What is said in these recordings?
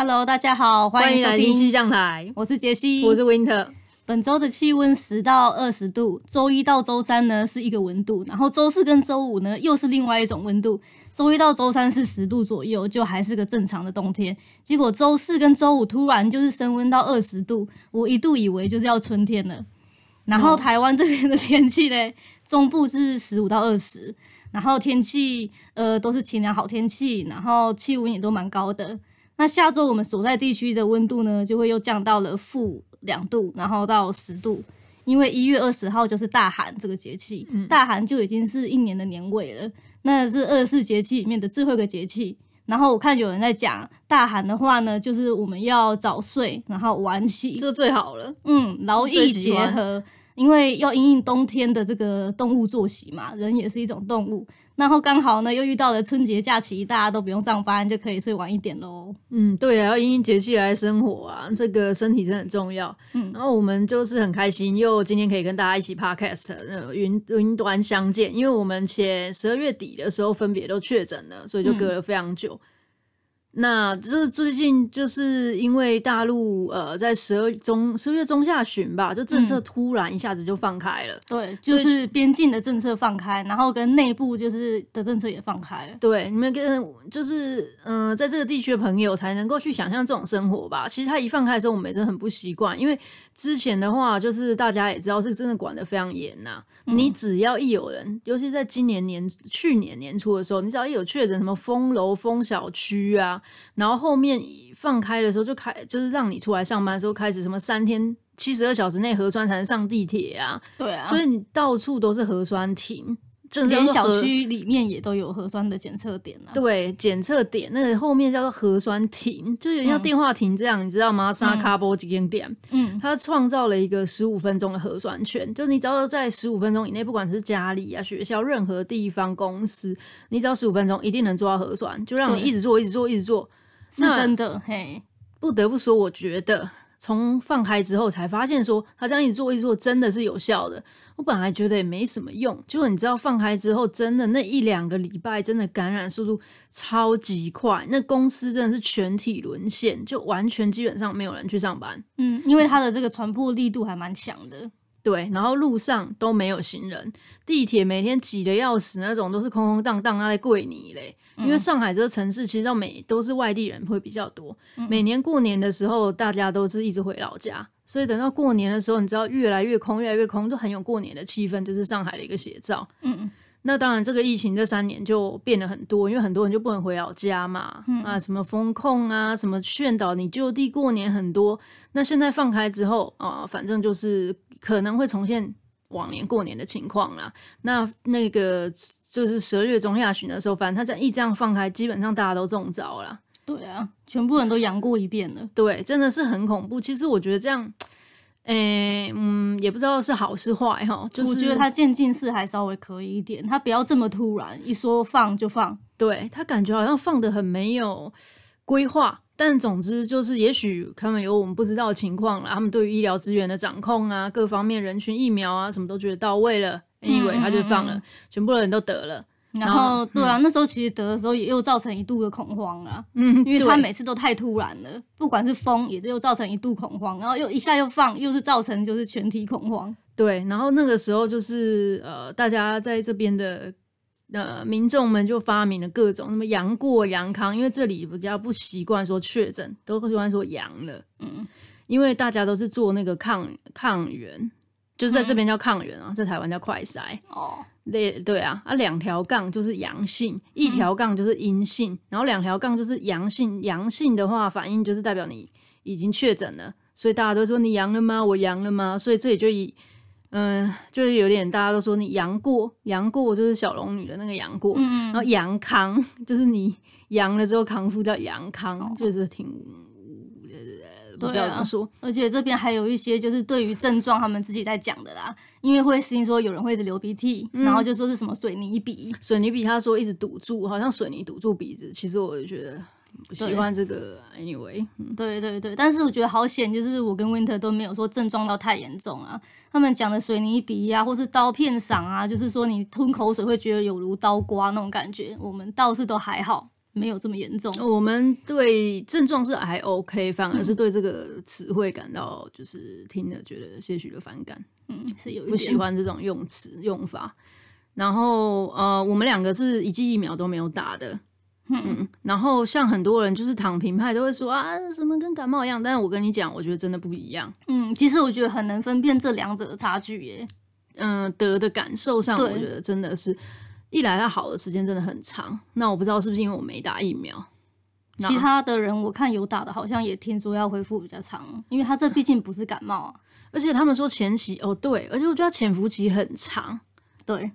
Hello，大家好，欢迎收听气象台，我是杰西，我是 Winter。本周的气温十到二十度，周一到周三呢是一个温度，然后周四跟周五呢又是另外一种温度。周一到周三是十度左右，就还是个正常的冬天。结果周四跟周五突然就是升温到二十度，我一度以为就是要春天了。然后台湾这边的天气呢，中部是十五到二十，然后天气呃都是晴朗好天气，然后气温也都蛮高的。那下周我们所在地区的温度呢，就会又降到了负两度，然后到十度，因为一月二十号就是大寒这个节气，嗯、大寒就已经是一年的年尾了。那是二十四节气里面的最后一个节气。然后我看有人在讲大寒的话呢，就是我们要早睡，然后晚起，这最好了。嗯，劳逸结合，因为要因应冬天的这个动物作息嘛，人也是一种动物。然后刚好呢，又遇到了春节假期，大家都不用上班，就可以睡晚一点喽。嗯，对啊，要因应节气来生活啊，这个身体真的很重要。嗯，然后我们就是很开心，又今天可以跟大家一起 podcast，云云端相见，因为我们前十二月底的时候分别都确诊了，所以就隔了非常久。嗯那就是最近就是因为大陆呃在十二中十二月中下旬吧，就政策突然一下子就放开了，嗯、对，就是边境的政策放开，然后跟内部就是的政策也放开了。对，你们跟就是嗯、呃，在这个地区的朋友才能够去想象这种生活吧。其实他一放开的时候，我们也真的很不习惯，因为之前的话就是大家也知道是真的管得非常严呐、啊。嗯、你只要一有人，尤其在今年年去年年初的时候，你只要一有确诊，什么封楼封小区啊。然后后面放开的时候就开，就是让你出来上班的时候开始什么三天七十二小时内核酸才能上地铁啊，对啊，所以你到处都是核酸亭。连小区里面也都有核酸的检测点啊。对，检测点那个后面叫做核酸亭，就有点像电话亭这样，嗯、你知道吗？沙卡波几间店，嗯，它创造了一个十五分钟的核酸圈，就你只要在十五分钟以内，不管是家里啊、学校、任何地方、公司，你只要十五分钟一定能做到核酸，就让你一直做、一直做、一直做，是真的。嘿，不得不说，我觉得。从放开之后才发现，说他这样一做一做真的是有效的。我本来觉得也没什么用，结果你知道放开之后，真的那一两个礼拜真的感染速度超级快，那公司真的是全体沦陷，就完全基本上没有人去上班。嗯，因为它的这个传播力度还蛮强的。对，然后路上都没有行人，地铁每天挤得要死，那种都是空空荡荡，那在跪你嘞。因为上海这个城市其实到每都是外地人会比较多，每年过年的时候大家都是一直回老家，所以等到过年的时候，你知道越来越空，越来越空，就很有过年的气氛，就是上海的一个写照。嗯嗯，那当然这个疫情这三年就变了很多，因为很多人就不能回老家嘛，啊，什么风控啊，什么劝导你就地过年很多，那现在放开之后啊，反正就是。可能会重现往年过年的情况啦。那那个就是十二月中下旬的时候，反正他这样一这样放开，基本上大家都中招了。对啊，全部人都阳过一遍了。对，真的是很恐怖。其实我觉得这样，诶、欸，嗯，也不知道是好是坏哈。就是我觉得他渐进式还稍微可以一点，他不要这么突然，一说放就放。对，他感觉好像放的很没有规划。但总之就是，也许他们有我们不知道的情况啦。他们对于医疗资源的掌控啊，各方面人群疫苗啊，什么都觉得到位了，以为他就放了，嗯嗯嗯，全部的人都得了。然后，对啊，嗯、那时候其实得的时候也又造成一度的恐慌啊。嗯，因为他每次都太突然了，不管是封也是又造成一度恐慌，然后又一下又放，又是造成就是全体恐慌。对，然后那个时候就是呃，大家在这边的。呃，民众们就发明了各种什么阳过、阳康，因为这里比较不习惯说确诊，都喜欢说阳了。嗯，因为大家都是做那个抗抗原，就是在这边叫抗原啊，嗯、在台湾叫快筛。哦，对对啊，啊两条杠就是阳性，一条杠就是阴性，嗯、然后两条杠就是阳性。阳性的话，反应就是代表你已经确诊了，所以大家都说你阳了吗？我阳了吗？所以这里就以。嗯，就是有点，大家都说你杨过，杨过就是小龙女的那个杨过，嗯、然后杨康就是你阳了之后康复叫杨康，哦、就是挺、呃、不知道怎么说。而且这边还有一些就是对于症状他们自己在讲的啦，因为会听说有人会一直流鼻涕，嗯、然后就说是什么水泥鼻，水泥鼻他说一直堵住，好像水泥堵住鼻子。其实我就觉得。不喜欢这个，anyway，对对对，但是我觉得好险，就是我跟 Winter 都没有说症状到太严重啊。他们讲的水泥鼻啊，或是刀片嗓啊，就是说你吞口水会觉得有如刀刮那种感觉，我们倒是都还好，没有这么严重。我们对症状是还 OK，反而是对这个词汇感到就是听了觉得些许的反感。嗯，是有一点不喜欢这种用词用法。然后呃，我们两个是一剂疫苗都没有打的。嗯，然后像很多人就是躺平派都会说啊，什么跟感冒一样，但是我跟你讲，我觉得真的不一样。嗯，其实我觉得很难分辨这两者的差距耶。嗯，得的感受上，我觉得真的是一来它好的时间真的很长。那我不知道是不是因为我没打疫苗，其他的人我看有打的，好像也听说要恢复比较长，因为他这毕竟不是感冒啊。而且他们说前期哦，对，而且我觉得潜伏期很长，对。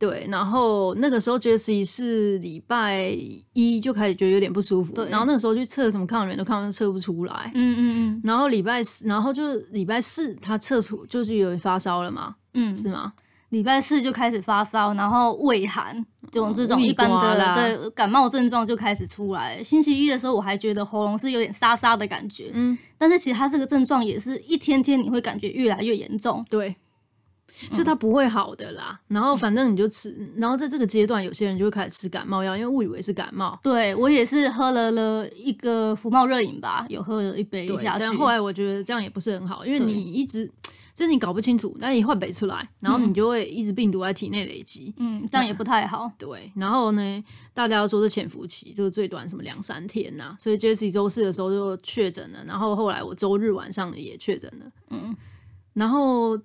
对，然后那个时候 Jessie 是礼拜一就开始觉得有点不舒服，对，然后那个时候去测什么抗原都抗原测不出来，嗯嗯嗯，然后礼拜四，然后就礼拜四他测出就是有发烧了嘛，嗯，是吗？礼拜四就开始发烧，然后畏寒，这种这种一般的对感冒症状就开始出来。星期一的时候我还觉得喉咙是有点沙沙的感觉，嗯，但是其实他这个症状也是一天天你会感觉越来越严重，对。就它不会好的啦，嗯、然后反正你就吃，然后在这个阶段，有些人就会开始吃感冒药，因为误以为是感冒。对，我也是喝了了一个福茂热饮吧，有喝了一杯下去。但后来我觉得这样也不是很好，因为你一直就是你搞不清楚，那你换不出来，然后你就会一直病毒在体内累积，嗯，这样也不太好。对，然后呢，大家都说是潜伏期，就是最短什么两三天呐、啊，所以 Jessie 周四的时候就确诊了，然后后来我周日晚上也确诊了，嗯。然后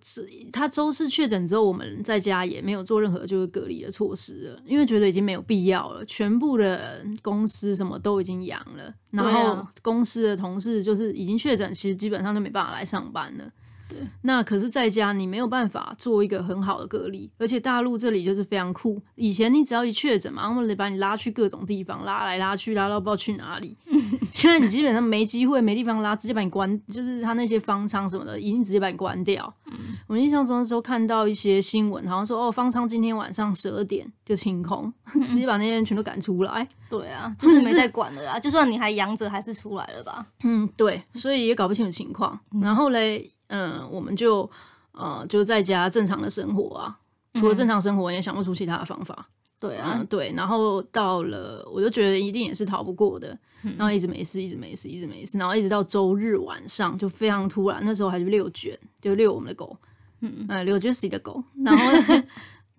他周四确诊之后，我们在家也没有做任何就是隔离的措施了，因为觉得已经没有必要了。全部的公司什么都已经阳了，然后公司的同事就是已经确诊，其实基本上就没办法来上班了。对，那可是在家你没有办法做一个很好的隔离，而且大陆这里就是非常酷。以前你只要一确诊嘛，他们得把你拉去各种地方，拉来拉去，拉到不知道去哪里。现在你基本上没机会，没地方拉，直接把你关，就是他那些方舱什么的，已经直接把你关掉。嗯、我印象中的时候看到一些新闻，好像说哦，方舱今天晚上十二点就清空，直接把那些人全都赶出来。对啊，就是没在管了啊，就算你还阳着，还是出来了吧？嗯，对，所以也搞不清楚情况。然后嘞。嗯，我们就呃就在家正常的生活啊，除了正常生活，也想不出其他的方法。对啊，嗯，对。然后到了，我就觉得一定也是逃不过的，然后一直没事，一直没事，一直没事，然后一直到周日晚上就非常突然，那时候还是遛卷，就遛我们的狗，嗯，遛 Jessie 的狗，然后。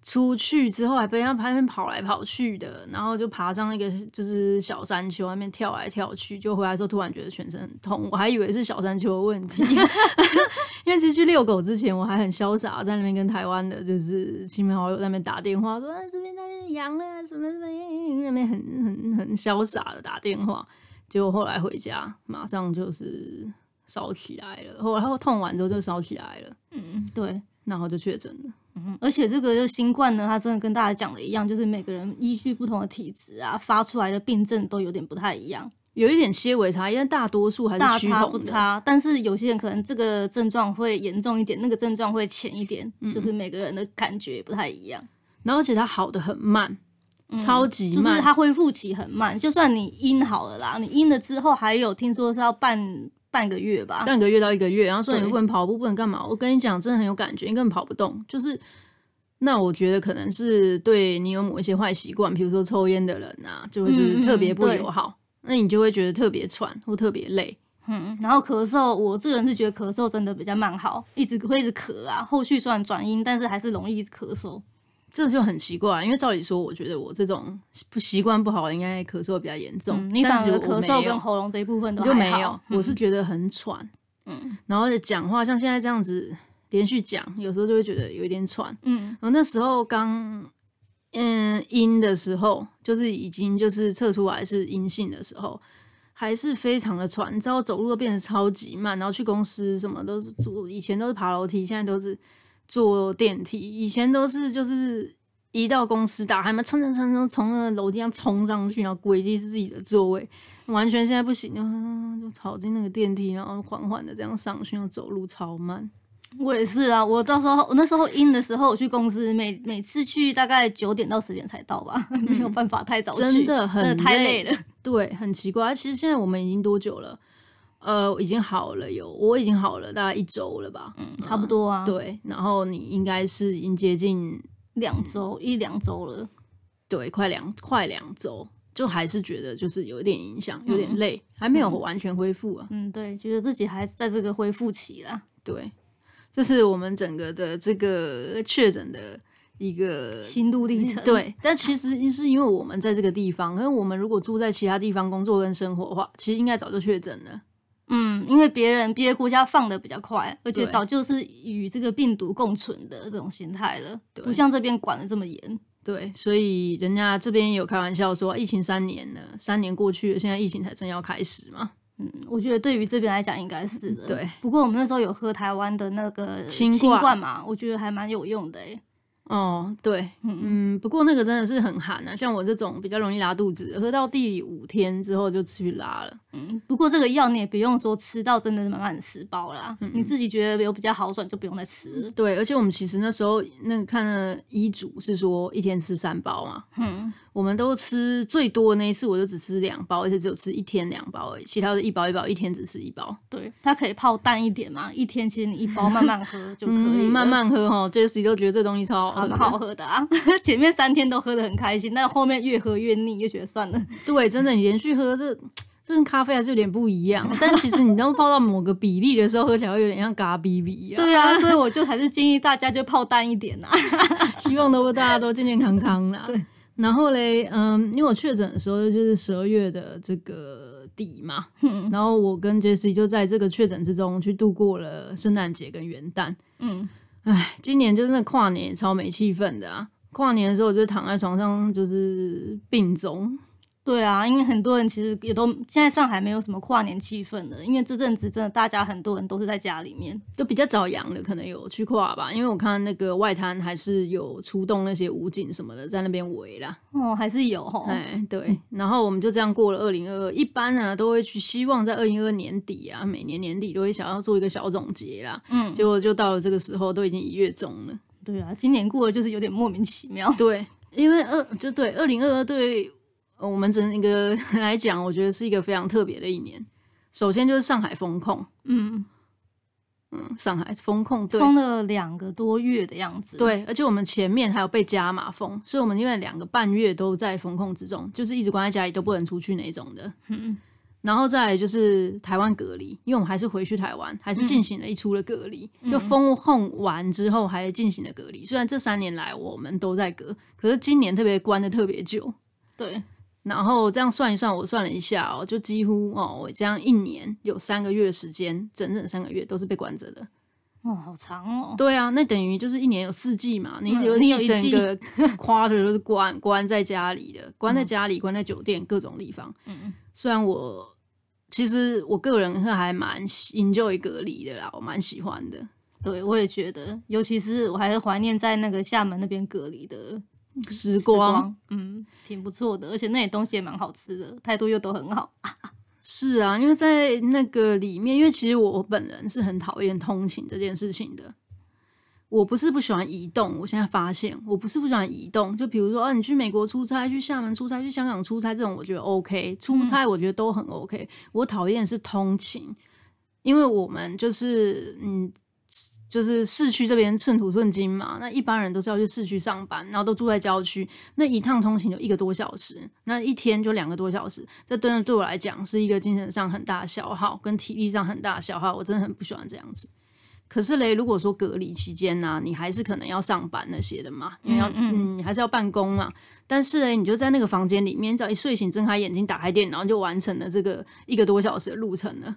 出去之后还被他旁边跑来跑去的，然后就爬上那个就是小山丘，外面跳来跳去，就回来的时候突然觉得全身很痛，我还以为是小山丘的问题，因为其实去遛狗之前我还很潇洒，在那边跟台湾的就是亲朋好友在那边打电话说啊这边那边阳了什么什么，那边很很很潇洒的打电话，结果后来回家马上就是烧起来了，后来后痛完之后就烧起来了，嗯，对，然后就确诊了。嗯，而且这个就新冠呢，它真的跟大家讲的一样，就是每个人依据不同的体质啊，发出来的病症都有点不太一样，有一点些微差因为大多数还是趋同的。大差不差，但是有些人可能这个症状会严重一点，那个症状会浅一点，嗯、就是每个人的感觉不太一样。然后而且它好的很慢，嗯、超级慢，就是它恢复期很慢。就算你阴好了啦，你阴了之后还有听说是要半。半个月吧，半个月到一个月，然后说你不能跑步，不能干嘛？我跟你讲，真的很有感觉，你根本跑不动。就是，那我觉得可能是对你有某一些坏习惯，比如说抽烟的人啊，就会是特别不友好。那你就会觉得特别喘或特别累。嗯，然后咳嗽，我这个人是觉得咳嗽真的比较慢好，一直会一直咳啊。后续虽然转阴，但是还是容易咳嗽。这就很奇怪，因为照理说，我觉得我这种不习惯不好的，应该咳嗽比较严重。嗯、你反而咳嗽跟喉咙这一部分都就没有，嗯、我是觉得很喘。嗯，然后讲话像现在这样子连续讲，有时候就会觉得有一点喘。嗯，然后那时候刚嗯阴的时候，就是已经就是测出来是阴性的时候，还是非常的喘，你知道走路都变得超级慢，然后去公司什么都是坐，以前都是爬楼梯，现在都是。坐电梯，以前都是就是一到公司打开门，蹭蹭蹭蹭从那个楼梯上冲上去，然后轨迹是自己的座位，完全现在不行，就就跑进那个电梯，然后缓缓的这样上去，然后走路超慢。我也是啊，我到时候我那时候阴的时候，我去公司每每次去大概九点到十点才到吧，嗯、没有办法太早去，真的很真的太累了。对，很奇怪。其实现在我们已经多久了？呃，已经好了有，我已经好了大概一周了吧，嗯，差不多啊。呃、对，然后你应该是已经接近两周，一两周了。对，快两快两周，就还是觉得就是有点影响，有点累，嗯、还没有完全恢复啊。嗯，对，觉得自己还在这个恢复期啦。对，这是我们整个的这个确诊的一个心路历程。对，但其实是因为我们在这个地方，因为我们如果住在其他地方工作跟生活的话，其实应该早就确诊了。嗯，因为别人别的国家放的比较快，而且早就是与这个病毒共存的这种心态了，不像这边管的这么严。对，所以人家这边也有开玩笑说，疫情三年了，三年过去了，现在疫情才正要开始嘛。嗯，我觉得对于这边来讲应该是的。对，不过我们那时候有喝台湾的那个清冠嘛，我觉得还蛮有用的诶。哦，对，嗯嗯，不过那个真的是很寒啊，像我这种比较容易拉肚子，喝到第五天之后就去拉了。嗯，不过这个药你也不用说吃到真的是满满十包啦，嗯、你自己觉得有比较好转就不用再吃了。对，而且我们其实那时候那个看了医嘱是说一天吃三包嘛，嗯。我们都吃最多的那一次，我就只吃两包，而且只有吃一天两包而已。其他的一包一包，一天只吃一包。对，它可以泡淡一点嘛，一天其实你一包慢慢喝就可以、嗯。慢慢喝哈，Jessie 都觉得这东西超好喝，好喝的啊！前面三天都喝得很开心，但后面越喝越腻，就觉得算了。对，真的，你连续喝这这跟咖啡还是有点不一样。但其实你都泡到某个比例的时候，喝起来会有点像咖啡比一样。对啊，所以我就还是建议大家就泡淡一点呐、啊，希望都大家都健健康康啦。对。然后嘞，嗯，因为我确诊的时候就是十二月的这个底嘛，嗯、然后我跟 Jessie 就在这个确诊之中去度过了圣诞节跟元旦。嗯，哎，今年就是那跨年也超没气氛的啊！跨年的时候我就躺在床上就是病中。对啊，因为很多人其实也都现在上海没有什么跨年气氛了，因为这阵子真的大家很多人都是在家里面，就比较早阳的可能有去跨吧，因为我看那个外滩还是有出动那些武警什么的在那边围啦。哦，还是有哦。哎，对，然后我们就这样过了二零二二，一般呢都会去希望在二零二二年底啊，每年年底都会想要做一个小总结啦。嗯，结果就到了这个时候，都已经一月中了。对啊，今年过得就是有点莫名其妙。对，因为二就对二零二二对。我们整个 来讲，我觉得是一个非常特别的一年。首先就是上海封控，嗯嗯，上海封控，对，封了两个多月的样子。对，而且我们前面还有被加码封，所以我们因为两个半月都在封控之中，就是一直关在家里都不能出去那种的。嗯，然后再来就是台湾隔离，因为我们还是回去台湾，还是进行了一出的隔离。嗯、就封控完之后，还进行了隔离。虽然这三年来我们都在隔，可是今年特别关的特别久。对。然后这样算一算，我算了一下哦，就几乎哦，我这样一年有三个月时间，整整三个月都是被关着的。哦，好长哦。对啊，那等于就是一年有四季嘛，你有你有一整个 quarter 都是关关在家里的，关在家里，关在酒店各种地方。嗯，虽然我其实我个人是还蛮 enjoy 隔离的啦，我蛮喜欢的。对，我也觉得，尤其是我还是怀念在那个厦门那边隔离的。时光，嗯，挺不错的，而且那些东西也蛮好吃的，态度又都很好。是啊，因为在那个里面，因为其实我本人是很讨厌通勤这件事情的。我不是不喜欢移动，我现在发现我不是不喜欢移动。就比如说，啊，你去美国出差，去厦门出差，去香港出差，这种我觉得 OK，出差我觉得都很 OK。嗯，我讨厌是通勤，因为我们就是嗯。就是市区这边寸土寸金嘛，那一般人都是要去市区上班，然后都住在郊区，那一趟通勤就一个多小时，那一天就两个多小时，这真的对我来讲是一个精神上很大的消耗，跟体力上很大的消耗，我真的很不喜欢这样子。可是嘞，如果说隔离期间呢、啊，你还是可能要上班那些的嘛，因为要嗯，你还是要办公嘛。但是嘞，你就在那个房间里面，只要一睡醒睁开眼睛，打开电脑，就完成了这个一个多小时的路程了。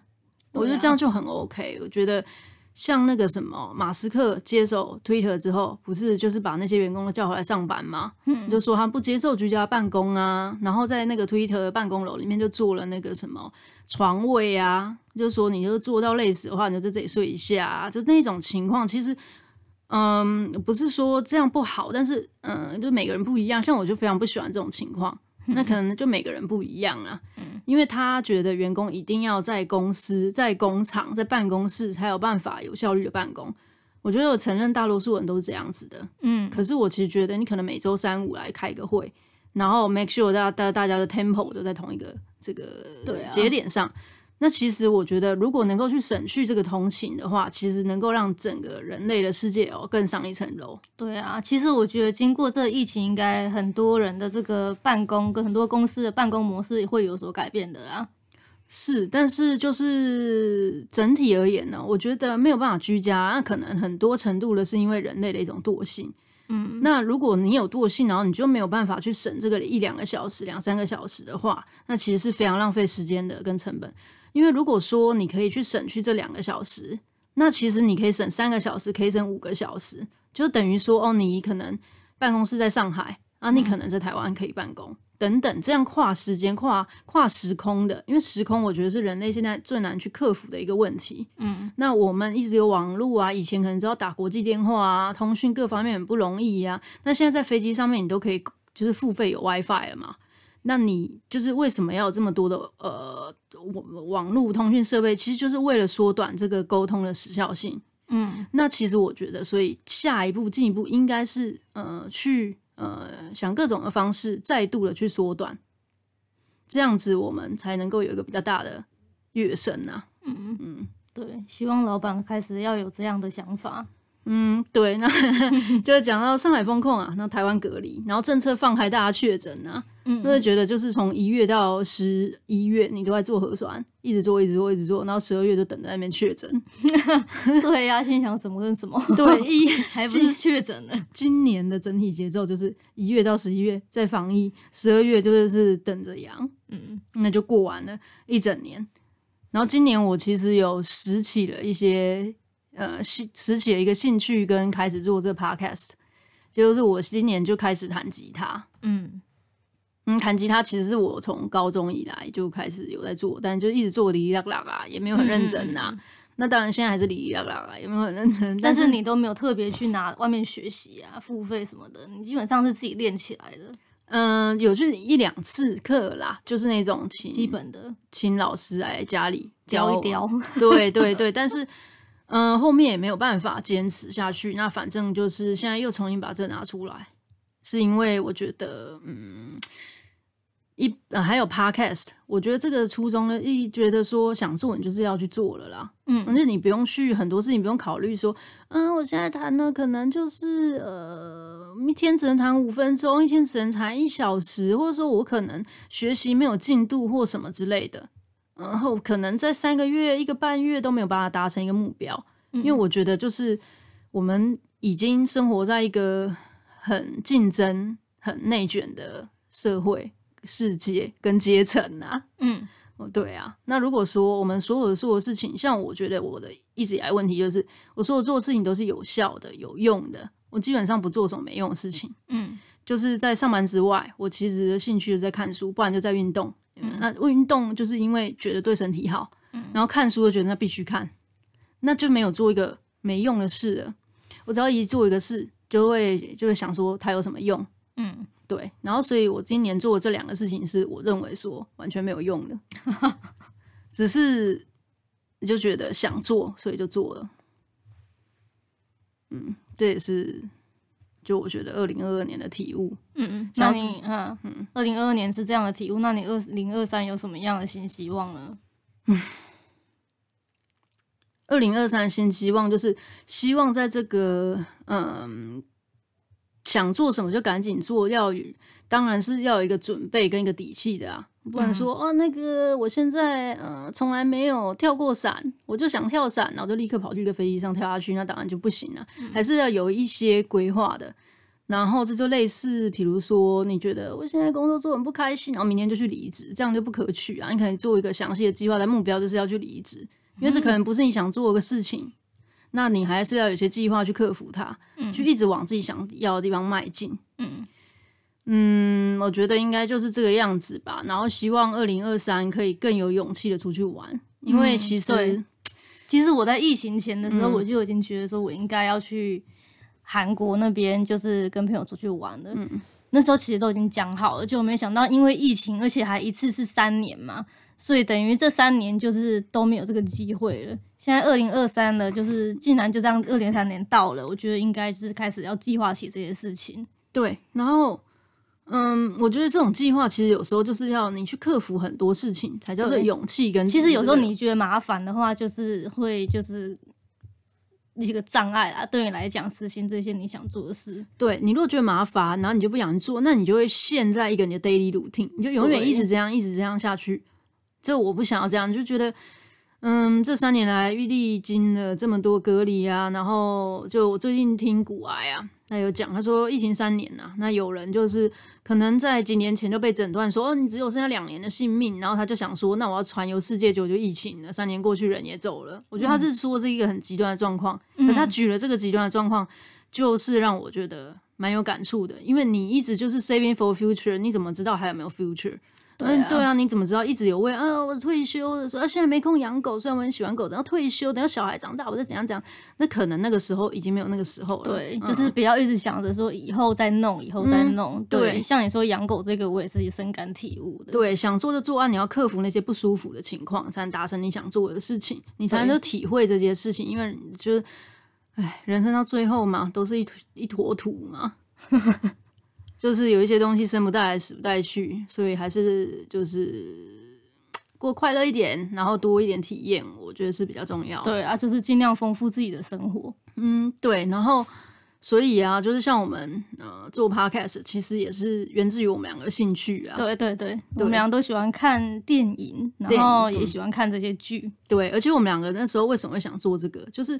我觉得这样就很 OK，我觉得。像那个什么，马斯克接手 Twitter 之后，不是就是把那些员工都叫回来上班吗？嗯，就说他不接受居家办公啊，然后在那个 Twitter 办公楼里面就做了那个什么床位啊，就说你就做到累死的话，你就在这里睡一下啊，就那种情况。其实，嗯，不是说这样不好，但是嗯，就每个人不一样。像我就非常不喜欢这种情况。那可能就每个人不一样啊，嗯，因为他觉得员工一定要在公司、在工厂、在办公室才有办法有效率的办公。我觉得我承认大多数人都是这样子的，嗯。可是我其实觉得你可能每周三五来开个会，然后 make sure 大家大大家的 tempo 都在同一个这个节点上，那其实我觉得，如果能够去省去这个通勤的话，其实能够让整个人类的世界哦更上一层楼。对啊，其实我觉得经过这疫情，应该很多人的这个办公跟很多公司的办公模式会有所改变的啊。是，但是就是整体而言呢，我觉得没有办法居家，那可能很多程度的是因为人类的一种惰性。嗯，那如果你有惰性，然后你就没有办法去省这个一两个小时、两三个小时的话，那其实是非常浪费时间的跟成本。因为如果说你可以去省去这两个小时，那其实你可以省三个小时，可以省五个小时，就等于说哦，你可能办公室在上海啊，你可能在台湾可以办公、嗯、等等，这样跨时间、跨跨时空的，因为时空我觉得是人类现在最难去克服的一个问题。嗯，那我们一直有网络啊，以前可能只要打国际电话啊，通讯各方面很不容易呀、啊，那现在在飞机上面你都可以就是付费有 WiFi 了嘛。那你就是为什么要有这么多的呃网网络通讯设备？其实就是为了缩短这个沟通的时效性。嗯，那其实我觉得，所以下一步进一步应该是呃去呃想各种的方式，再度的去缩短，这样子我们才能够有一个比较大的跃升呐。嗯嗯嗯，对，希望老板开始要有这样的想法。嗯，对，那 就是讲到上海封控啊，那台湾隔离，然后政策放开，大家确诊啊，嗯，就会觉得就是从一月到十一月，你都在做核酸，一直做，一直做，一直做，然后十二月就等在那边确诊。对呀、啊，心想什么跟什么，对，一还不是确诊了。今年的整体节奏就是一月到十一月在防疫，十二月就是等着阳，嗯，那就过完了一整年。然后今年我其实有拾起了一些。呃，兴拾起了一个兴趣，跟开始做这个 podcast，就是我今年就开始弹吉他。嗯嗯，弹吉他其实是我从高中以来就开始有在做，但就一直做哩哩啦啦啊，也没有很认真那当然现在还是哩哩啦啦啊，也没有很认真。但是你都没有特别去拿外面学习啊，付费什么的，你基本上是自己练起来的。嗯，有去一两次课啦，就是那种请基本的，请老师来家里教一教。对对对，但是。嗯、呃，后面也没有办法坚持下去。那反正就是现在又重新把这拿出来，是因为我觉得，嗯，一、呃、还有 podcast，我觉得这个初衷呢，一觉得说想做，你就是要去做了啦。嗯，而且你不用去很多事情，不用考虑说，嗯，我现在谈呢，可能就是呃，一天只能谈五分钟，一天只能谈一小时，或者说我可能学习没有进度或什么之类的。然后可能在三个月、一个半月都没有办法达成一个目标，因为我觉得就是我们已经生活在一个很竞争、很内卷的社会世界跟阶层啊。嗯，对啊。那如果说我们所有的做的事情，像我觉得我的一直以来问题就是，我所有做的事情都是有效的、有用的，我基本上不做什么没用的事情。嗯，就是在上班之外，我其实兴趣就在看书，不然就在运动。嗯、那运动就是因为觉得对身体好，嗯、然后看书就觉得那必须看，那就没有做一个没用的事了。我只要一做一个事，就会就会想说它有什么用，嗯，对。然后所以我今年做的这两个事情是我认为说完全没有用的，只是就觉得想做，所以就做了。嗯，这也是。就我觉得二零二二年的体悟，嗯嗯，那你嗯嗯，二零二二年是这样的体悟，那你二零二三有什么样的新希望呢？嗯，二零二三新希望就是希望在这个嗯，想做什么就赶紧做，要当然是要有一个准备跟一个底气的啊。不能说哦，那个我现在呃从来没有跳过伞，我就想跳伞，然后就立刻跑去一个飞机上跳下去，那当然就不行了，嗯、还是要有一些规划的。然后这就类似，比如说你觉得我现在工作做很不开心，然后明天就去离职，这样就不可取啊。你可能做一个详细的计划，的目标就是要去离职，因为这可能不是你想做的事情，嗯、那你还是要有些计划去克服它，嗯、去一直往自己想要的地方迈进。嗯。嗯，我觉得应该就是这个样子吧。然后希望二零二三可以更有勇气的出去玩，因为其实，嗯、其实我在疫情前的时候，我就已经觉得说我应该要去韩国那边，就是跟朋友出去玩了。嗯，那时候其实都已经讲好了，就没想到因为疫情，而且还一次是三年嘛，所以等于这三年就是都没有这个机会了。现在二零二三了，就是竟然就这样二零二三年到了，我觉得应该是开始要计划起这些事情。对，然后。嗯，我觉得这种计划其实有时候就是要你去克服很多事情，才叫做勇气跟。其实有时候你觉得麻烦的话，就是会就是一个障碍啊，对你来讲实行这些你想做的事。对，你如果觉得麻烦，然后你就不想做，那你就会陷在一个你的 daily routine，你就永远一直这样一直这样下去。这我不想要这样，就觉得。嗯，这三年来历经了这么多隔离啊，然后就我最近听古癌啊，他有讲，他说疫情三年呐、啊，那有人就是可能在几年前就被诊断说，哦，你只有剩下两年的性命，然后他就想说，那我要环游世界，就就疫情了，三年过去，人也走了。我觉得他是说是一个很极端的状况，嗯、可是他举了这个极端的状况，就是让我觉得蛮有感触的，因为你一直就是 saving for future，你怎么知道还有没有 future？嗯，对啊，你怎么知道一直有为啊？我退休的时候，啊，现在没空养狗，虽然我很喜欢狗，等到退休，等到小孩长大，我再怎样怎样，那可能那个时候已经没有那个时候了。对，嗯、就是不要一直想着说以后再弄，以后再弄。嗯、对，对，像你说养狗这个，我也自己深感体悟的。对，想做就做啊，你要克服那些不舒服的情况，才能达成你想做的事情，你才能够体会这些事情。因为就是，哎，人生到最后嘛，都是一一坨土嘛。就是有一些东西生不带来，死不带去，所以还是就是过快乐一点，然后多一点体验，我觉得是比较重要。对啊，就是尽量丰富自己的生活。嗯，对。然后，所以啊，就是像我们呃做 podcast，其实也是源自于我们两个兴趣啊。对对对，对我们两个都喜欢看电影，然后也喜欢看这些剧。对，而且我们两个那时候为什么会想做这个，就是。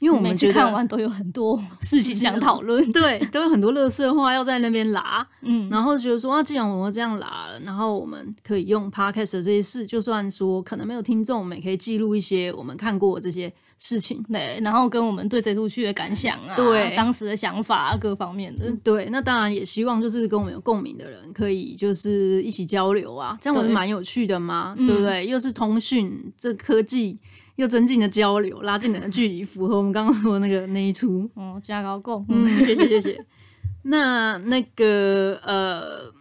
因为我们每次看完都有很多 事情想讨论，对，都有很多乐色话要在那边拉，嗯，然后觉得说啊，既然我们这样拉了，然后我们可以用 podcast 的这些事，就算说可能没有听众，我们也可以记录一些我们看过的这些事情，对，然后跟我们对这出剧的感想啊，对，当时的想法啊，各方面的，对，那当然也希望就是跟我们有共鸣的人可以就是一起交流啊，这样不是蛮有趣的吗？对，对不对？又是通讯，这科技。又增进了交流，拉近了距离，符合我们刚刚说的那个那一出。哦，加高共，嗯，谢谢谢谢。那那个呃，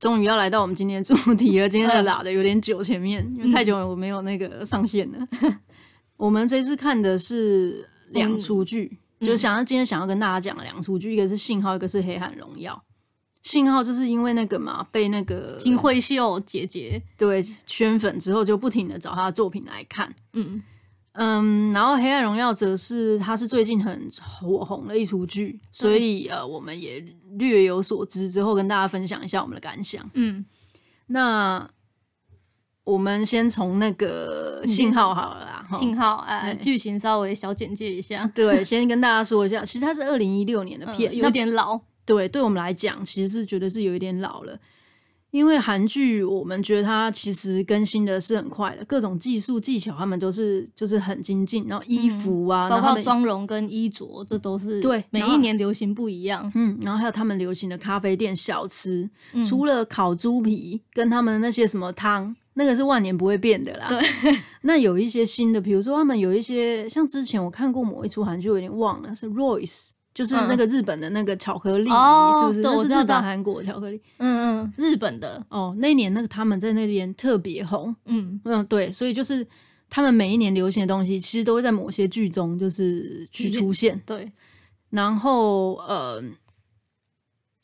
终于要来到我们今天的主题了。今天的拉的有点久，前面因为太久了，我没有那个上线了。嗯、我们这次看的是两出剧，嗯、就是想要今天想要跟大家讲的两出剧，一个是《信号》，一个是《黑暗荣耀》。信号就是因为那个嘛，被那个金惠秀姐姐对圈粉之后，就不停的找她的作品来看。嗯嗯，然后《黑暗荣耀》则是它是最近很火红的一出剧，所以呃，我们也略有所知之后，跟大家分享一下我们的感想。嗯，那我们先从那个信号好了啦，信号呃，剧对情稍微小简介一下。对，先跟大家说一下，其实它是二零一六年的片，嗯、有点老。对，对我们来讲，其实是觉得是有一点老了，因为韩剧我们觉得它其实更新的是很快的，各种技术技巧他们都是就是很精进，然后衣服啊，嗯、包括妆容跟衣着，这都是对每一年流行不一样。嗯，然后还有他们流行的咖啡店小吃，嗯、除了烤猪皮跟他们那些什么汤，那个是万年不会变的啦。对，那有一些新的，比如说他们有一些像之前我看过某一出韩剧，有点忘了，是 Royce。就是那个日本的那个巧克力，是不是？那是日本韩国巧克力。嗯嗯，日本的哦。那一年那个他们在那边特别红。嗯嗯，对，所以就是他们每一年流行的东西，其实都会在某些剧中就是去出现。对，然后呃。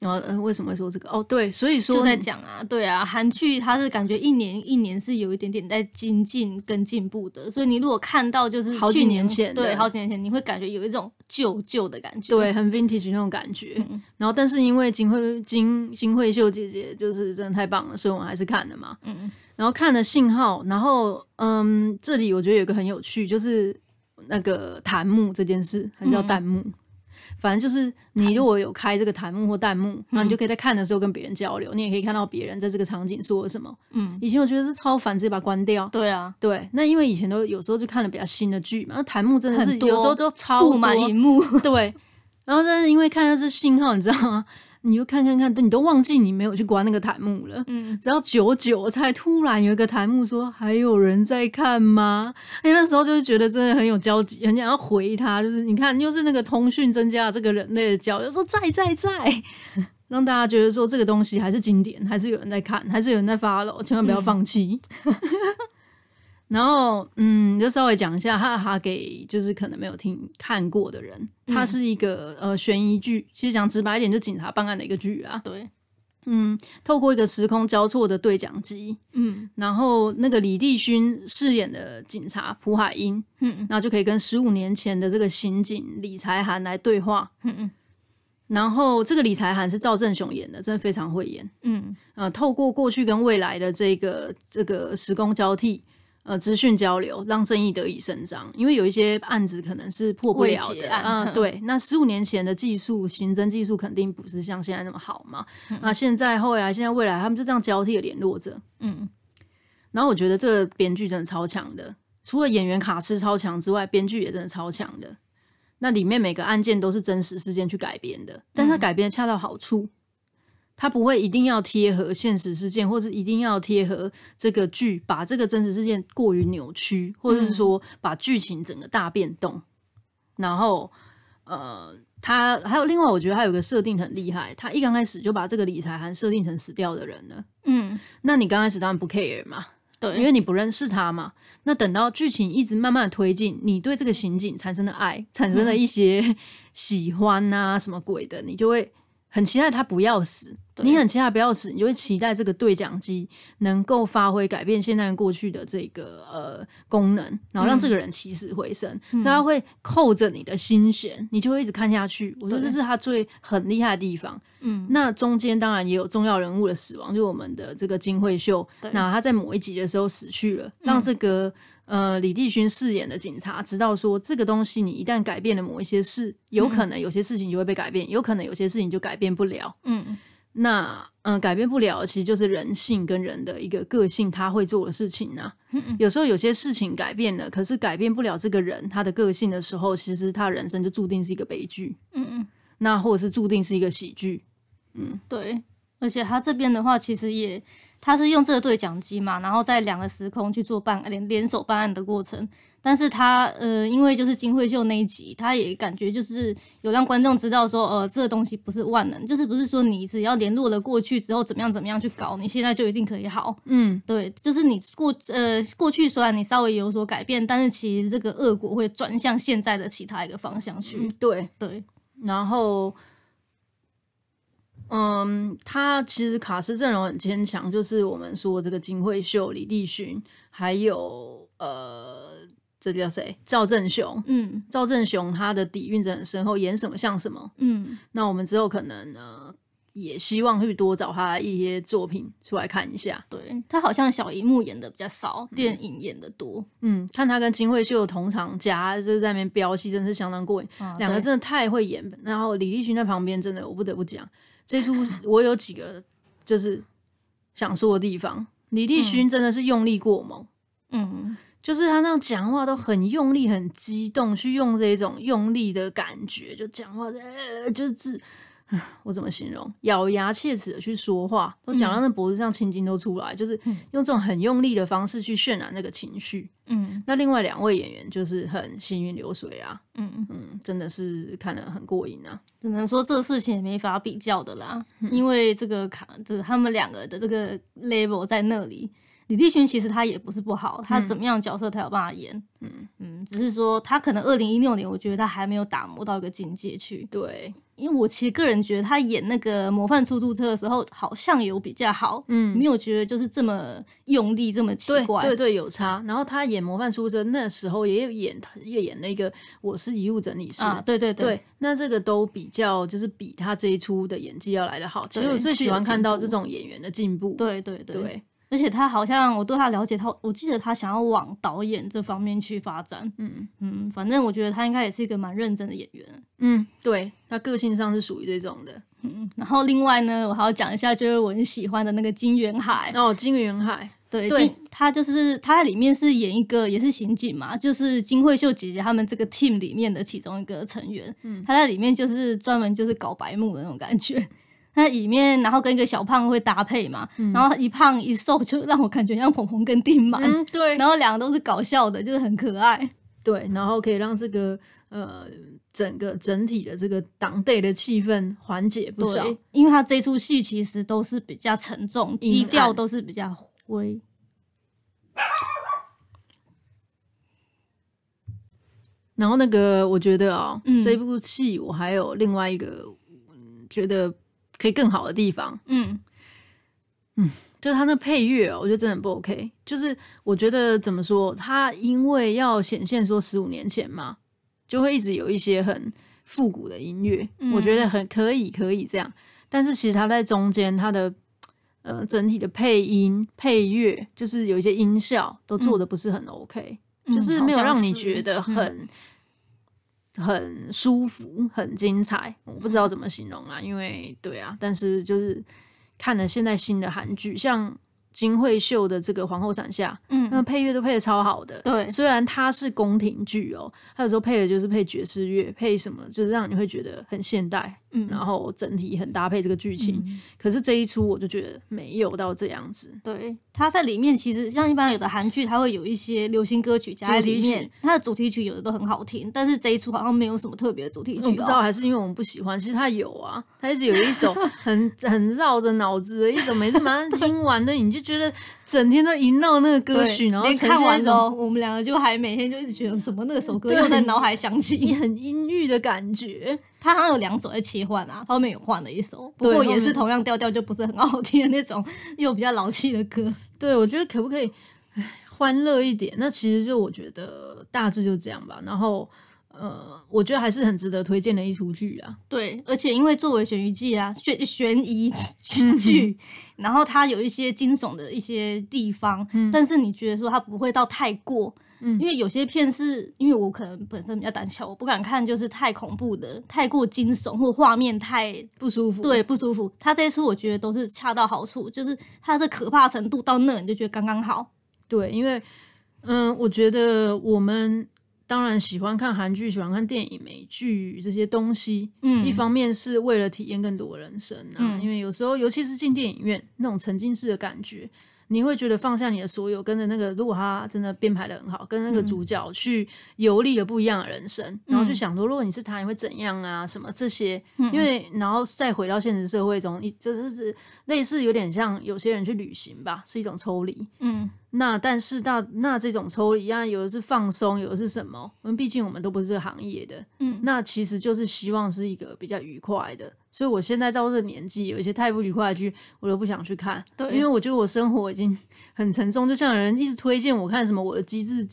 然后，嗯，为什么会说这个？哦，对，所以说就在讲啊，对啊，韩剧它是感觉一年一年是有一点点在精进跟进步的，所以你如果看到就是好几年前，对，好几年前，你会感觉有一种旧旧的感觉，对，很 vintage 那种感觉。嗯、然后，但是因为金惠金金惠秀姐姐就是真的太棒了，所以我们还是看了嘛。嗯，然后看了信号，然后嗯，这里我觉得有一个很有趣，就是那个弹幕这件事，还是叫弹幕。嗯反正就是你如果有开这个弹幕或弹幕，那你就可以在看的时候跟别人交流，嗯、你也可以看到别人在这个场景说了什么。嗯，以前我觉得是超烦，直接把它关掉。对啊，对，那因为以前都有时候就看了比较新的剧嘛，那弹幕真的是有时候都超布满荧幕。对，然后但是因为看的是信号，你知道吗？你就看看看，你都忘记你没有去关那个弹幕了。嗯，直到久久才突然有一个弹幕说：“还有人在看吗？”哎，那时候就是觉得真的很有交集，很想要回他。就是你看，又是那个通讯增加了这个人类的交流，说在在在，让大家觉得说这个东西还是经典，还是有人在看，还是有人在 follow，千万不要放弃。嗯然后，嗯，就稍微讲一下，哈哈，给就是可能没有听看过的人，它是一个呃悬疑剧，其实讲直白一点，就警察办案的一个剧啊。对，嗯，透过一个时空交错的对讲机，嗯，然后那个李帝勋饰演的警察朴海英，嗯，然后就可以跟十五年前的这个刑警李才涵来对话，嗯嗯，然后这个李才涵是赵正雄演的，真的非常会演，嗯，呃，透过过去跟未来的这个这个时空交替。呃，资讯交流让正义得以伸张，因为有一些案子可能是破不了的。嗯、呃，对。那十五年前的技术，刑侦技术肯定不是像现在那么好嘛。嗯、那现在、后来、现在、未来，他们就这样交替的联络着。嗯。然后我觉得这个编剧真的超强的，除了演员卡斯超强之外，编剧也真的超强的。那里面每个案件都是真实事件去改编的，但它改编恰到好处。嗯他不会一定要贴合现实事件，或是一定要贴合这个剧，把这个真实事件过于扭曲，或者是说把剧情整个大变动。然后，呃，他还有另外，我觉得他有个设定很厉害，他一刚开始就把这个理财函设定成死掉的人了。嗯，那你刚开始当然不 care 嘛，对，因为你不认识他嘛。那等到剧情一直慢慢推进，你对这个刑警产生的爱，产生了一些喜欢啊什么鬼的，你就会。很期待他不要死，你很期待不要死，你就会期待这个对讲机能够发挥改变现在过去的这个呃功能，然后让这个人起死回生，嗯、他会扣着你的心弦，你就会一直看下去。我觉得这是他最很厉害的地方。嗯，那中间当然也有重要人物的死亡，就我们的这个金惠秀，那他在某一集的时候死去了，让这个。呃，李帝勋饰演的警察知道说，这个东西你一旦改变了某一些事，有可能有些事情就会被改变，嗯、有可能有些事情就改变不了。嗯，那嗯、呃，改变不了，其实就是人性跟人的一个个性，他会做的事情呢、啊。嗯嗯，有时候有些事情改变了，可是改变不了这个人他的个性的时候，其实他人生就注定是一个悲剧。嗯嗯，那或者是注定是一个喜剧。嗯，对，而且他这边的话，其实也。他是用这个对讲机嘛，然后在两个时空去做办联联手办案的过程。但是他呃，因为就是金惠秀那一集，他也感觉就是有让观众知道说，呃，这个东西不是万能，就是不是说你只要联络了过去之后怎么样怎么样去搞，你现在就一定可以好。嗯，对，就是你过呃过去虽然你稍微有所改变，但是其实这个恶果会转向现在的其他一个方向去。嗯、对对，然后。嗯，他其实卡斯阵容很坚强，就是我们说这个金惠秀、李立群，还有呃，这叫谁？赵正雄。嗯，赵正雄他的底蕴真的很深厚，演什么像什么。嗯，那我们之后可能呢，也希望去多找他一些作品出来看一下。对，他好像小荧幕演的比较少，嗯、电影演的多。嗯，看他跟金惠秀同场加，就是在那边飙戏，真的是相当过瘾。啊、两个真的太会演。然后李立群在旁边，真的我不得不讲。这出我有几个就是想说的地方，李立勋真的是用力过猛，嗯，就是他那样讲话都很用力、很激动，去用这种用力的感觉，就讲话，呃，就是。我怎么形容？咬牙切齿的去说话，都讲到那脖子上青筋都出来，嗯、就是用这种很用力的方式去渲染那个情绪。嗯，那另外两位演员就是很行云流水啊。嗯嗯，真的是看了很过瘾啊。只能说这个事情也没法比较的啦，嗯、因为这个卡，这个他们两个的这个 level 在那里。李帝勋其实他也不是不好，他怎么样角色他有办法演。嗯嗯，只是说他可能二零一六年，我觉得他还没有打磨到一个境界去。对。因为我其实个人觉得他演那个模范出租车的时候好像有比较好，嗯，没有觉得就是这么用力这么奇怪，对对对，有差。然后他演模范出租车那时候也有演，也演那个我是遗物整理师，啊，对对对，对，那这个都比较就是比他这一出的演技要来的好。其实我最喜欢看到这种演员的进步，对对对。对而且他好像我对他了解他，我记得他想要往导演这方面去发展。嗯嗯，反正我觉得他应该也是一个蛮认真的演员。嗯，对，他个性上是属于这种的。嗯，然后另外呢，我还要讲一下，就是我很喜欢的那个金元海。哦，金元海，对，对金他就是他在里面是演一个也是刑警嘛，就是金惠秀姐姐他们这个 team 里面的其中一个成员。嗯，他在里面就是专门就是搞白目的那种感觉。他在里面，然后跟一个小胖会搭配嘛，嗯、然后一胖一瘦，就让我感觉像鹏鹏跟丁满、嗯，对，然后两个都是搞笑的，就是很可爱，对，然后可以让这个呃整个整体的这个当代的气氛缓解不少，因为他这出戏其实都是比较沉重，基调都是比较灰。然后那个我觉得啊、哦，嗯、这部戏我还有另外一个觉得。可以更好的地方，嗯，嗯，就是他那配乐哦，我觉得真的很不 OK。就是我觉得怎么说，他因为要显现说十五年前嘛，就会一直有一些很复古的音乐，嗯、我觉得很可以，可以这样。但是其实他在中间，他的呃整体的配音配乐，就是有一些音效都做的不是很 OK，、嗯、就是没有让你觉得很。很舒服，很精彩，我不知道怎么形容啊，因为对啊，但是就是看了现在新的韩剧，像。金惠秀的这个皇后伞下，嗯，那配乐都配的超好的。对，虽然它是宫廷剧哦，它有时候配的就是配爵士乐，配什么，就是让你会觉得很现代，嗯，然后整体很搭配这个剧情。嗯、可是这一出我就觉得没有到这样子。对，它在里面其实像一般有的韩剧，它会有一些流行歌曲加在里面，它的主题曲有的都很好听，但是这一出好像没有什么特别的主题曲、哦。我不知道还是因为我们不喜欢，其实它有啊，它一直有一首 很很绕着脑子的一首，每次马上 听完的你就。觉得整天都萦绕那个歌曲，然后看完之后，我们两个就还每天就一直觉得什么那个首歌又在脑海响起，你很阴郁的感觉。它好像有两首在切换啊，后面也换了一首，不过也是同样调调就不是很好听的那种，又比较老气的歌。对，我觉得可不可以欢乐一点？那其实就我觉得大致就这样吧。然后。呃，我觉得还是很值得推荐的一出剧啊。对，而且因为作为悬疑剧啊，悬悬疑剧，然后它有一些惊悚的一些地方，嗯、但是你觉得说它不会到太过，嗯、因为有些片是因为我可能本身比较胆小，我不敢看，就是太恐怖的、太过惊悚或画面太不舒服，对，不舒服。他这一出我觉得都是恰到好处，就是它的可怕程度到那你就觉得刚刚好。对，因为嗯，我觉得我们。当然喜欢看韩剧，喜欢看电影、美剧这些东西。嗯，一方面是为了体验更多人生啊，嗯，因为有时候，尤其是进电影院那种沉浸式的感觉。你会觉得放下你的所有，跟着那个，如果他真的编排的很好，跟那个主角去游历了不一样的人生，嗯、然后去想说，如果你是他，你会怎样啊？什么这些？嗯、因为然后再回到现实社会中，你就是类似有点像有些人去旅行吧，是一种抽离。嗯，那但是到那这种抽离啊，有的是放松，有的是什么？因为毕竟我们都不是这个行业的。嗯，那其实就是希望是一个比较愉快的。所以，我现在到这个年纪，有一些太不愉快的剧，我都不想去看。对，因为我觉得我生活已经很沉重。就像有人一直推荐我看什么《我的机智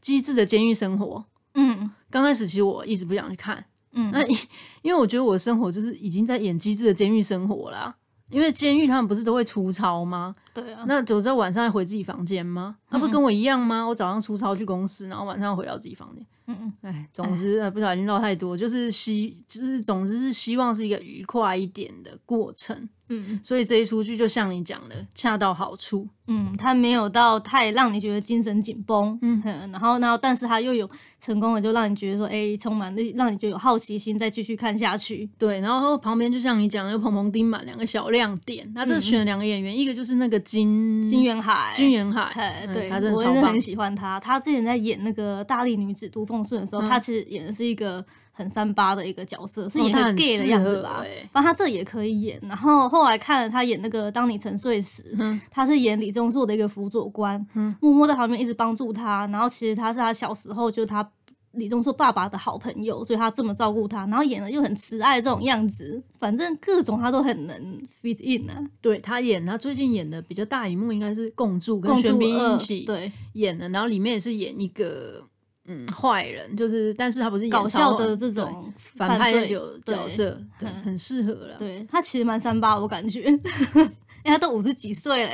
机智的监狱生活》。嗯，刚开始其实我一直不想去看。嗯，那 因为我觉得我的生活就是已经在演机智的监狱生活啦。因为监狱他们不是都会出操吗？对啊。那走在晚上要回自己房间吗？他不跟我一样吗？我早上出操去公司，然后晚上回到自己房间。嗯嗯，哎，总之呃，不小心唠太多，就是希，就是总之是希望是一个愉快一点的过程。嗯，所以这一出剧就像你讲的，恰到好处。嗯，它没有到太让你觉得精神紧绷。嗯，然后，然后，但是它又有成功的，就让你觉得说，哎，充满的，让你觉得有好奇心，再继续看下去。对，然后旁边就像你讲的，有彭彭丁满两个小亮点。那这选了两个演员，一个就是那个金金元海，金元海，对，他真的很喜欢他。他之前在演那个《大力女子都奉顺》的时候，他其实演的是一个。很三八的一个角色，是演个 gay 的样子吧？反正、欸、他这也可以演。然后后来看了他演那个《当你沉睡时》，嗯、他是演李钟硕的一个辅佐官，嗯、默默在旁边一直帮助他。然后其实他是他小时候就他李钟硕爸爸的好朋友，所以他这么照顾他。然后演的又很慈爱这种样子，反正各种他都很能 fit in 啊。对，他演他最近演的比较大荧幕应该是《共助》跟玄彬一起对演的，然后里面也是演一个。嗯，坏人就是，但是他不是搞笑的这种反派角角色，对，很适合了。对，他其实蛮三八，我感觉，因为他都五十几岁了。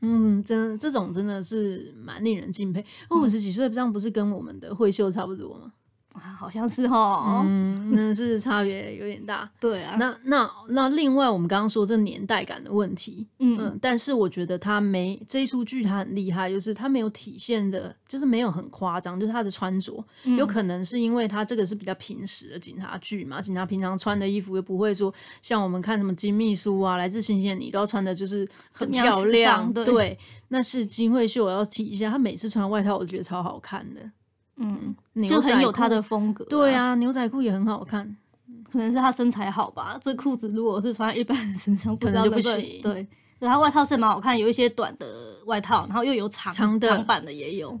嗯，真这种真的是蛮令人敬佩。五十几岁这样不是跟我们的慧秀差不多吗？好像是哈，嗯，那是差别有点大。对啊，那那那另外，我们刚刚说这年代感的问题，嗯，嗯，但是我觉得他没这一出剧，他很厉害，就是他没有体现的，就是没有很夸张，就是他的穿着，嗯、有可能是因为他这个是比较平时的警察剧嘛，警察平常穿的衣服又不会说像我们看什么金秘书啊，来自星星的你都要穿的就是很漂亮，对，对，那是金惠秀，我要提一下，他每次穿外套，我觉得超好看的。嗯，就很有他的风格。对啊，牛仔裤也很好看，可能是他身材好吧。这裤子如果是穿在一般人身上，不知道就不行。对，他外套是蛮好看，有一些短的外套，然后又有长长的长版的也有。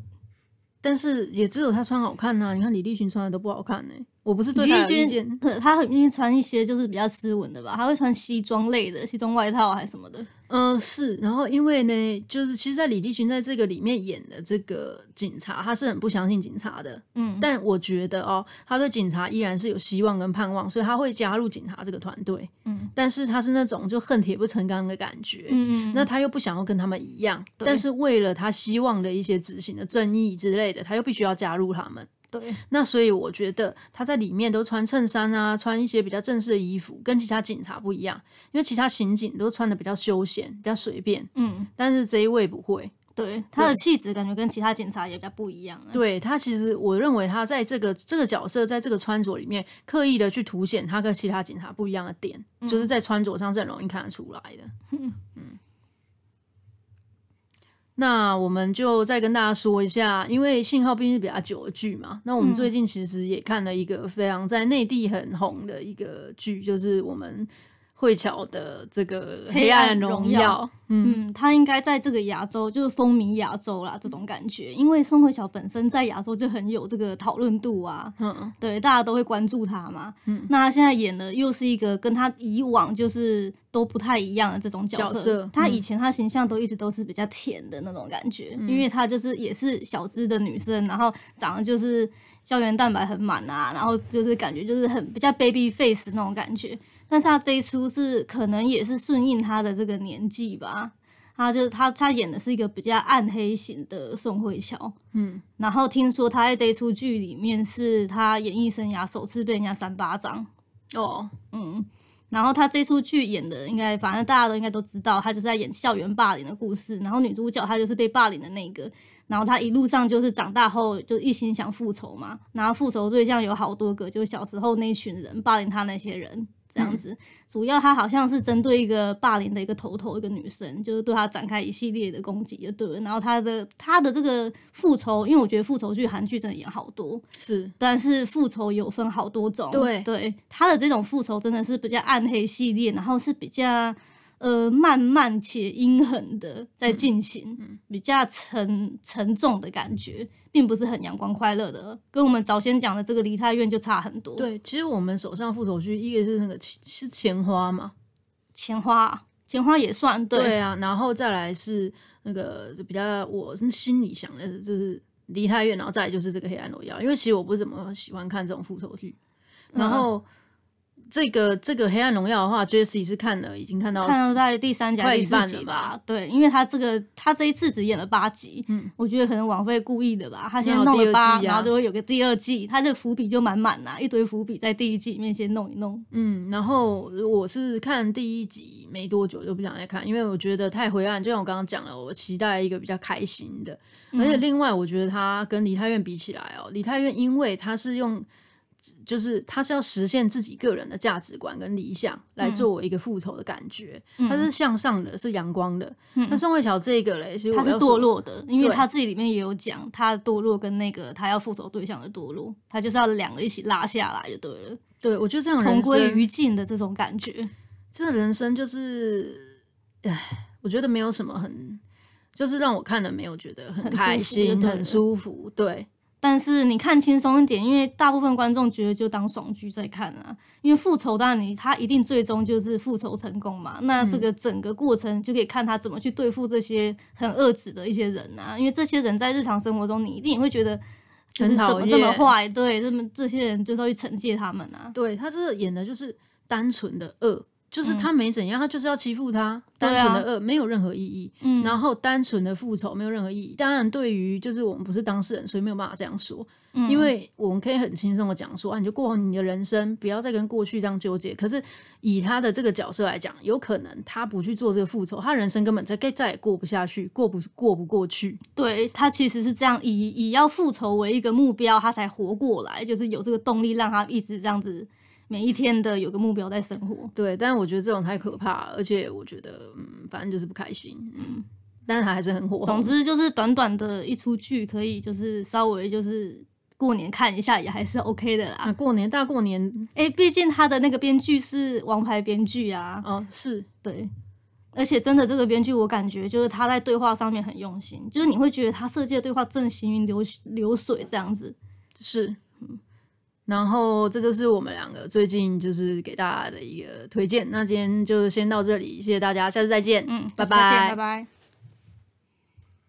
但是也只有他穿好看呐，你看李立群穿的都不好看呢。我不是对他有意见，他很愿意穿一些就是比较斯文的吧，他会穿西装类的西装外套还是什么的。嗯、呃，是。然后因为呢，就是其实，在李立群在这个里面演的这个警察，他是很不相信警察的。嗯，但我觉得哦，他对警察依然是有希望跟盼望，所以他会加入警察这个团队。嗯，但是他是那种就恨铁不成钢的感觉。嗯，那他又不想要跟他们一样，但是为了他希望的一些执行的正义之类的，他又必须要加入他们。对，那所以我觉得他在里面都穿衬衫啊，穿一些比较正式的衣服，跟其他警察不一样。因为其他刑警都穿的比较休闲，比较随便。嗯，但是这一位不会。对，他的气质感觉跟其他警察也比较不一样。对，他其实，我认为他在这个这个角色，在这个穿着里面，刻意的去凸显他跟其他警察不一样的点，嗯、就是在穿着上是很容易看得出来的。嗯。那我们就再跟大家说一下，因为信号毕竟是比较久的剧嘛。那我们最近其实也看了一个非常在内地很红的一个剧，就是我们。慧乔的这个《黑暗荣耀》嗯，他应该在这个亚洲就是风靡亚洲啦，这种感觉。因为宋慧乔本身在亚洲就很有这个讨论度啊，嗯，对，大家都会关注她嘛。嗯，那她现在演的又是一个跟她以往就是都不太一样的这种角色。角色他以前她形象都一直都是比较甜的那种感觉，嗯，因为她就是也是小资的女生，然后长得就是胶原蛋白很满啊，然后就是感觉就是很比较 baby face 那种感觉。但是他这一出是可能也是顺应他的这个年纪吧，他就他他演的是一个比较暗黑型的宋慧乔，嗯，然后听说他在这一出剧里面是他演艺生涯首次被人家扇巴掌，哦，嗯，然后他这出剧演的应该反正大家都应该都知道，他就是在演校园霸凌的故事，然后女主角她就是被霸凌的那个，然后她一路上就是长大后就一心想复仇嘛，然后复仇对象有好多个，就是小时候那群人霸凌他那些人。这样子，主要他好像是针对一个霸凌的一个头头，一个女生，就是对他展开一系列的攻击，就对了。然后他的他的这个复仇，因为我觉得复仇剧韩剧真的演好多，是，但是复仇有分好多种，对对，他的这种复仇真的是比较暗黑系列，然后是比较。呃，慢慢且阴狠的在进行，比较沉沉重的感觉，并不是很阳光快乐的，跟我们早先讲的这个梨泰院就差很多。对，其实我们手上复仇剧，一个是那个是钱花嘛，钱花，钱花也算对，对啊，然后再来是那个比较我心里想的就是梨泰院，然后再来就是这个黑暗荣耀，因为其实我不怎么喜欢看这种复仇剧，然后。嗯这个这个黑暗荣耀的话，Jessie 是看了，已经看到看到在第三集、第四集吧？对，因为他这个他这一次只演了八集，嗯，我觉得可能王菲故意的吧，他先弄了八，然后就会有个第二季，他这伏笔就满满啦，一堆伏笔在第一季里面先弄一弄，嗯，然后我是看第一集没多久就不想再看，因为我觉得太灰暗，就像我刚刚讲了，我期待一个比较开心的，而且另外我觉得他跟梨泰院比起来哦，梨泰院因为他是用。就是他是要实现自己个人的价值观跟理想，来作为一个复仇的感觉。嗯、他是向上的，是阳光的。那、嗯、宋慧乔这个嘞，其实他是堕落的，因为他自己里面也有讲，他堕落跟那个他要复仇对象的堕落，他就是要两个一起拉下来就对了。对，我觉得这样同归于尽的这种感觉，这人生就是，唉，我觉得没有什么很，就是让我看了没有觉得很开心、很舒服，对。但是你看轻松一点，因为大部分观众觉得就当爽剧在看啊。因为复仇当然你他一定最终就是复仇成功嘛，那这个整个过程就可以看他怎么去对付这些很恶质的一些人啊。因为这些人在日常生活中，你一定也会觉得就是怎么这么坏，对，这么这些人就是要去惩戒他们啊。对，他这个演的就是单纯的恶。就是他没怎样，他就是要欺负他，单纯的恶没有任何意义。嗯，然后单纯的复仇没有任何意义。当然，对于就是我们不是当事人，所以没有办法这样说。嗯，因为我们可以很轻松的讲说啊，你就过好你的人生，不要再跟过去这样纠结。可是以他的这个角色来讲，有可能他不去做这个复仇，他人生根本再再也过不下去，过不过不过去。对，他其实是这样，以以要复仇为一个目标，他才活过来，就是有这个动力让他一直这样子。每一天的有个目标在生活，对，但是我觉得这种太可怕了，而且我觉得，嗯，反正就是不开心，嗯，但是他还是很火。总之就是短短的一出剧，可以就是稍微就是过年看一下，也还是 OK 的啦。啊，过年大过年，哎、欸，毕竟他的那个编剧是王牌编剧啊，哦，是。对，而且真的这个编剧，我感觉就是他在对话上面很用心，就是你会觉得他设计的对话正行云流流水这样子，是，嗯。然后这就是我们两个最近就是给大家的一个推荐。那今天就先到这里，谢谢大家，下次再见，嗯，拜拜拜，拜拜。